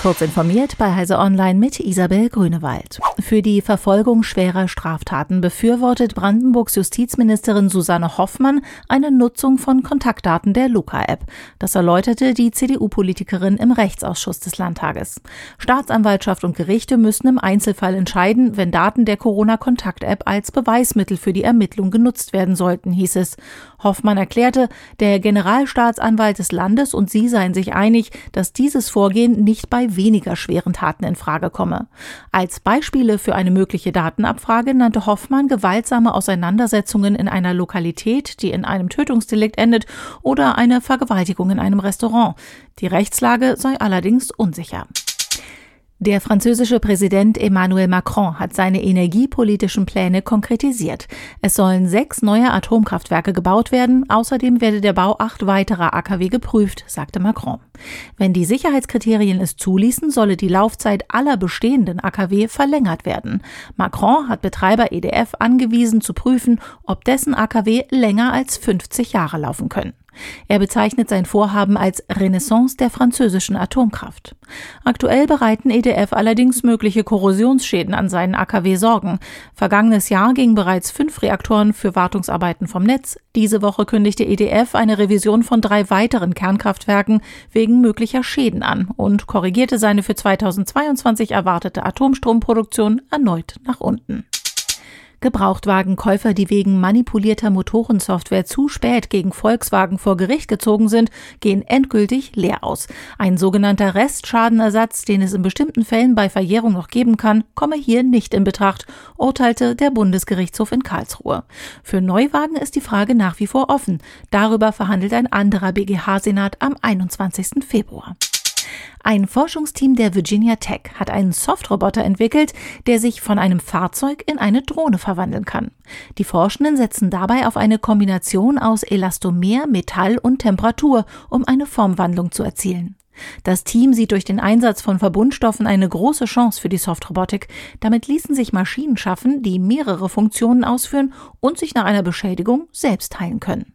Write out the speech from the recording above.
Kurz informiert bei Heise Online mit Isabel Grünewald. Für die Verfolgung schwerer Straftaten befürwortet Brandenburgs Justizministerin Susanne Hoffmann eine Nutzung von Kontaktdaten der Luca-App. Das erläuterte die CDU-Politikerin im Rechtsausschuss des Landtages. Staatsanwaltschaft und Gerichte müssen im Einzelfall entscheiden, wenn Daten der Corona-Kontakt-App als Beweismittel für die Ermittlung genutzt werden sollten, hieß es. Hoffmann erklärte, der Generalstaatsanwalt des Landes und sie seien sich einig, dass dieses Vorgehen nicht bei weniger schweren Taten in Frage komme. Als Beispiele für eine mögliche Datenabfrage nannte Hoffmann gewaltsame Auseinandersetzungen in einer Lokalität, die in einem Tötungsdelikt endet, oder eine Vergewaltigung in einem Restaurant. Die Rechtslage sei allerdings unsicher. Der französische Präsident Emmanuel Macron hat seine energiepolitischen Pläne konkretisiert. Es sollen sechs neue Atomkraftwerke gebaut werden, außerdem werde der Bau acht weiterer AKW geprüft, sagte Macron. Wenn die Sicherheitskriterien es zuließen, solle die Laufzeit aller bestehenden AKW verlängert werden. Macron hat Betreiber EDF angewiesen zu prüfen, ob dessen AKW länger als 50 Jahre laufen können. Er bezeichnet sein Vorhaben als Renaissance der französischen Atomkraft. Aktuell bereiten EDF allerdings mögliche Korrosionsschäden an seinen AKW Sorgen. Vergangenes Jahr gingen bereits fünf Reaktoren für Wartungsarbeiten vom Netz. Diese Woche kündigte EDF eine Revision von drei weiteren Kernkraftwerken wegen möglicher Schäden an und korrigierte seine für 2022 erwartete Atomstromproduktion erneut nach unten. Gebrauchtwagenkäufer, die wegen manipulierter Motorensoftware zu spät gegen Volkswagen vor Gericht gezogen sind, gehen endgültig leer aus. Ein sogenannter Restschadenersatz, den es in bestimmten Fällen bei Verjährung noch geben kann, komme hier nicht in Betracht, urteilte der Bundesgerichtshof in Karlsruhe. Für Neuwagen ist die Frage nach wie vor offen. Darüber verhandelt ein anderer BGH-Senat am 21. Februar. Ein Forschungsteam der Virginia Tech hat einen Softroboter entwickelt, der sich von einem Fahrzeug in eine Drohne verwandeln kann. Die Forschenden setzen dabei auf eine Kombination aus Elastomer, Metall und Temperatur, um eine Formwandlung zu erzielen. Das Team sieht durch den Einsatz von Verbundstoffen eine große Chance für die Softrobotik. Damit ließen sich Maschinen schaffen, die mehrere Funktionen ausführen und sich nach einer Beschädigung selbst heilen können.